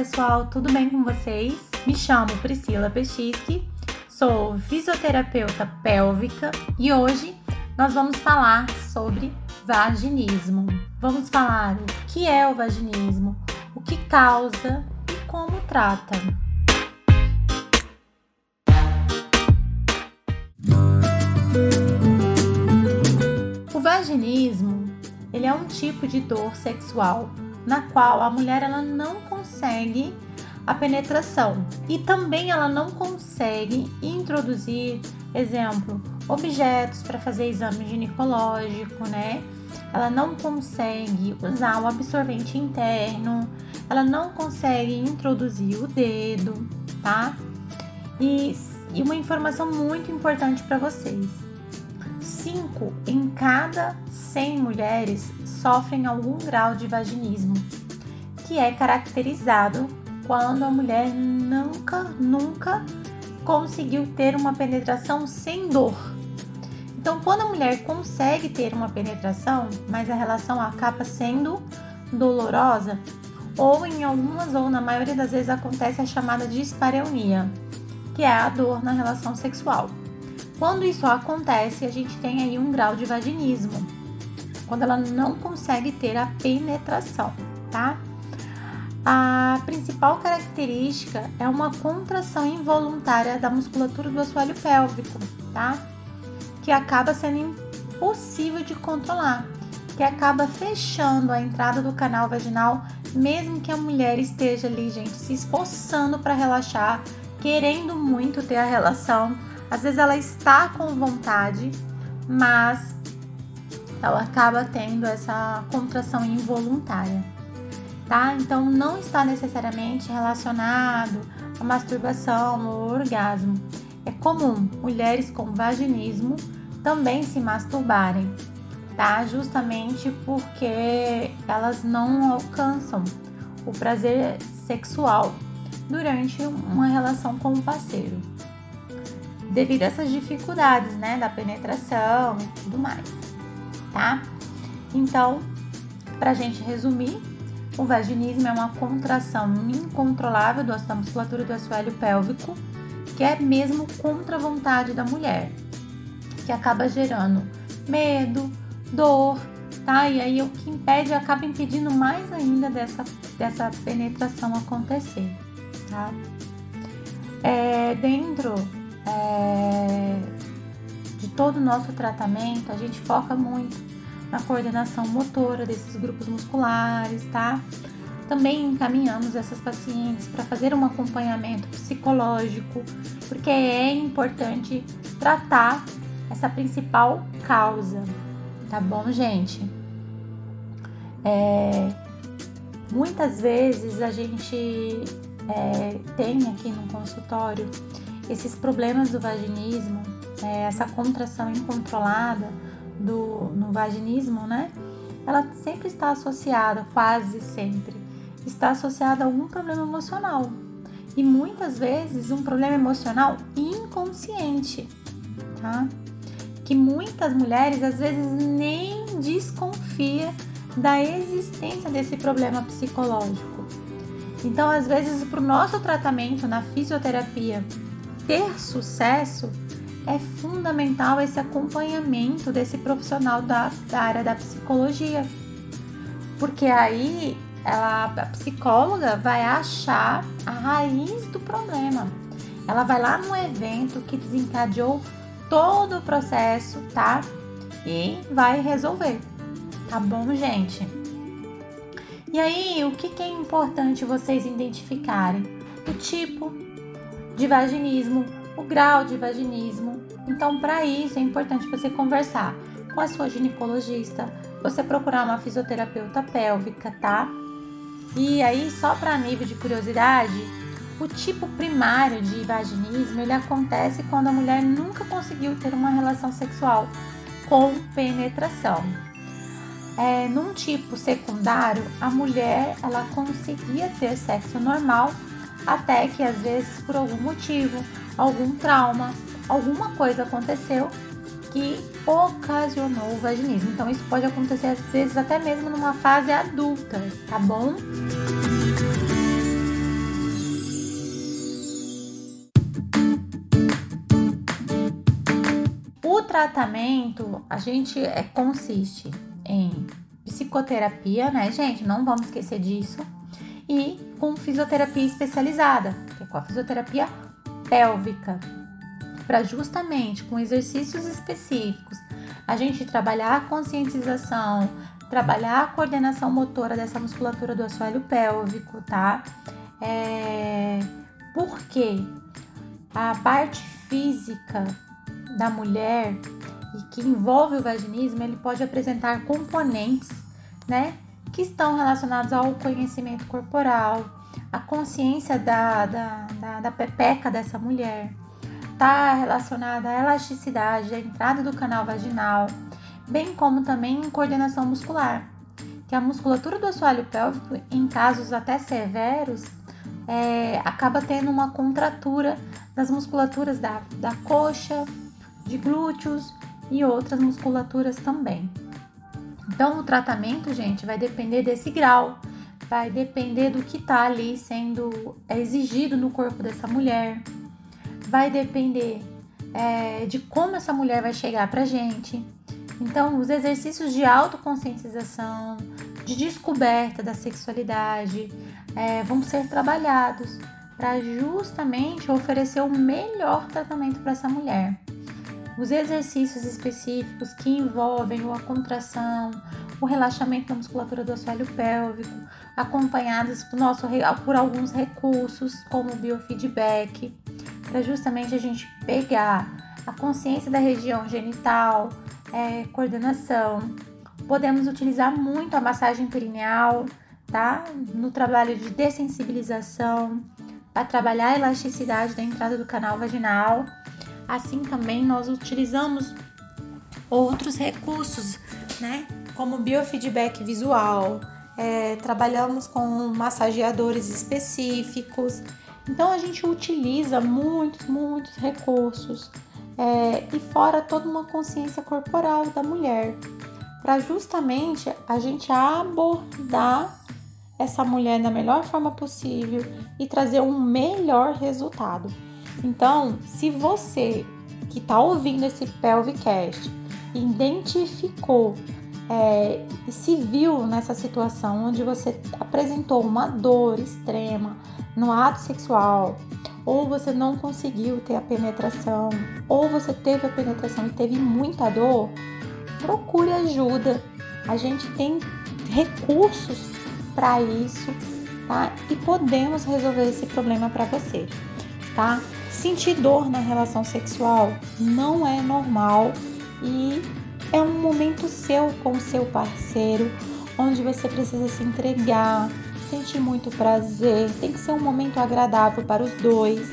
pessoal, tudo bem com vocês? Me chamo Priscila Pechisky, sou fisioterapeuta pélvica e hoje nós vamos falar sobre vaginismo. Vamos falar o que é o vaginismo, o que causa e como trata. O vaginismo, ele é um tipo de dor sexual na qual a mulher ela não consegue a penetração e também ela não consegue introduzir, exemplo, objetos para fazer exame ginecológico, né? Ela não consegue usar o absorvente interno, ela não consegue introduzir o dedo, tá? E, e uma informação muito importante para vocês: 5 em cada 100 mulheres sofrem algum grau de vaginismo, que é caracterizado quando a mulher nunca, nunca conseguiu ter uma penetração sem dor. Então, quando a mulher consegue ter uma penetração, mas a relação acaba sendo dolorosa, ou em algumas ou na maioria das vezes acontece a chamada dispareunia, que é a dor na relação sexual. Quando isso acontece, a gente tem aí um grau de vaginismo, quando ela não consegue ter a penetração, tá? A principal característica é uma contração involuntária da musculatura do assoalho pélvico, tá? Que acaba sendo impossível de controlar, que acaba fechando a entrada do canal vaginal, mesmo que a mulher esteja ali, gente, se esforçando para relaxar, querendo muito ter a relação. Às vezes ela está com vontade, mas ela acaba tendo essa contração involuntária, tá? Então não está necessariamente relacionado à masturbação ou orgasmo. É comum mulheres com vaginismo também se masturbarem, tá? Justamente porque elas não alcançam o prazer sexual durante uma relação com o parceiro. Devido a essas dificuldades, né, da penetração e tudo mais tá? Então, para a gente resumir, o vaginismo é uma contração incontrolável da musculatura do assoalho pélvico, que é mesmo contra a vontade da mulher, que acaba gerando medo, dor, tá? E aí o que impede acaba impedindo mais ainda dessa, dessa penetração acontecer, tá? É, dentro é, de todo o nosso tratamento, a gente foca muito na coordenação motora desses grupos musculares, tá? Também encaminhamos essas pacientes para fazer um acompanhamento psicológico, porque é importante tratar essa principal causa, tá bom, gente? É, muitas vezes a gente é, tem aqui no consultório esses problemas do vaginismo é, essa contração incontrolada do, no vaginismo, né? Ela sempre está associada, quase sempre, está associada a algum problema emocional. E muitas vezes um problema emocional inconsciente, tá? Que muitas mulheres às vezes nem desconfia da existência desse problema psicológico. Então, às vezes, para o nosso tratamento na fisioterapia ter sucesso, é fundamental esse acompanhamento desse profissional da, da área da psicologia. Porque aí ela, a psicóloga vai achar a raiz do problema. Ela vai lá no evento que desencadeou todo o processo, tá? E vai resolver. Tá bom, gente? E aí, o que, que é importante vocês identificarem? O tipo de vaginismo, o grau de vaginismo. Então, para isso é importante você conversar com a sua ginecologista, você procurar uma fisioterapeuta pélvica, tá? E aí, só para nível de curiosidade, o tipo primário de vaginismo ele acontece quando a mulher nunca conseguiu ter uma relação sexual com penetração. É, num tipo secundário, a mulher ela conseguia ter sexo normal até que às vezes por algum motivo, algum trauma, alguma coisa aconteceu que ocasionou o vaginismo. Então isso pode acontecer às vezes até mesmo numa fase adulta, tá bom? O tratamento a gente é, consiste em psicoterapia, né, gente? Não vamos esquecer disso. E com fisioterapia especializada, que é com a fisioterapia pélvica, para justamente com exercícios específicos. A gente trabalhar a conscientização, trabalhar a coordenação motora dessa musculatura do assoalho pélvico, tá? É... Porque a parte física da mulher e que envolve o vaginismo, ele pode apresentar componentes, né, que estão relacionados ao conhecimento corporal, a consciência da, da, da, da pepeca dessa mulher, está relacionada à elasticidade, à entrada do canal vaginal, bem como também em coordenação muscular, que a musculatura do assoalho pélvico, em casos até severos, é, acaba tendo uma contratura das musculaturas da, da coxa, de glúteos e outras musculaturas também. Então, o tratamento, gente, vai depender desse grau, vai depender do que está ali sendo exigido no corpo dessa mulher, vai depender é, de como essa mulher vai chegar pra gente. Então, os exercícios de autoconscientização, de descoberta da sexualidade, é, vão ser trabalhados para justamente oferecer o melhor tratamento para essa mulher. Os exercícios específicos que envolvem a contração, o relaxamento da musculatura do assoalho pélvico, acompanhados por, nosso, por alguns recursos, como o biofeedback, para justamente a gente pegar a consciência da região genital, é, coordenação. Podemos utilizar muito a massagem perineal, tá? No trabalho de dessensibilização, para trabalhar a elasticidade da entrada do canal vaginal Assim também nós utilizamos outros recursos, né? Como biofeedback visual, é, trabalhamos com massageadores específicos. Então a gente utiliza muitos, muitos recursos é, e fora toda uma consciência corporal da mulher para justamente a gente abordar essa mulher da melhor forma possível e trazer um melhor resultado. Então, se você que está ouvindo esse Pelvicast identificou é, e se viu nessa situação onde você apresentou uma dor extrema no ato sexual, ou você não conseguiu ter a penetração, ou você teve a penetração e teve muita dor, procure ajuda. A gente tem recursos para isso, tá? E podemos resolver esse problema para você, tá? Sentir dor na relação sexual não é normal e é um momento seu com o seu parceiro, onde você precisa se entregar, sentir muito prazer, tem que ser um momento agradável para os dois,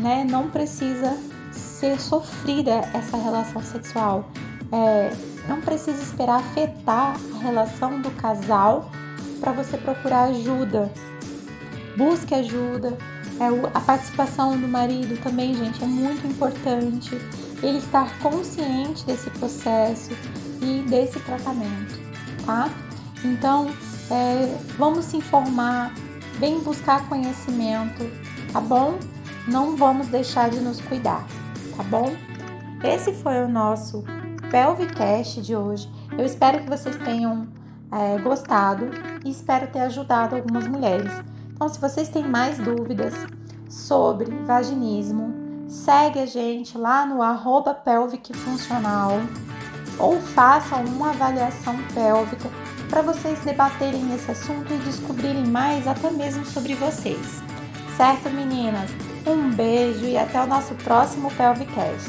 né? Não precisa ser sofrida essa relação sexual. É, não precisa esperar afetar a relação do casal para você procurar ajuda. Busque ajuda, é, a participação do marido também, gente, é muito importante. Ele estar consciente desse processo e desse tratamento, tá? Então, é, vamos se informar, vem buscar conhecimento, tá bom? Não vamos deixar de nos cuidar, tá bom? Esse foi o nosso Pelvicast de hoje. Eu espero que vocês tenham é, gostado e espero ter ajudado algumas mulheres. Então, se vocês têm mais dúvidas sobre vaginismo, segue a gente lá no arroba funcional ou façam uma avaliação pélvica para vocês debaterem esse assunto e descobrirem mais até mesmo sobre vocês. Certo, meninas? Um beijo e até o nosso próximo Pelvicast.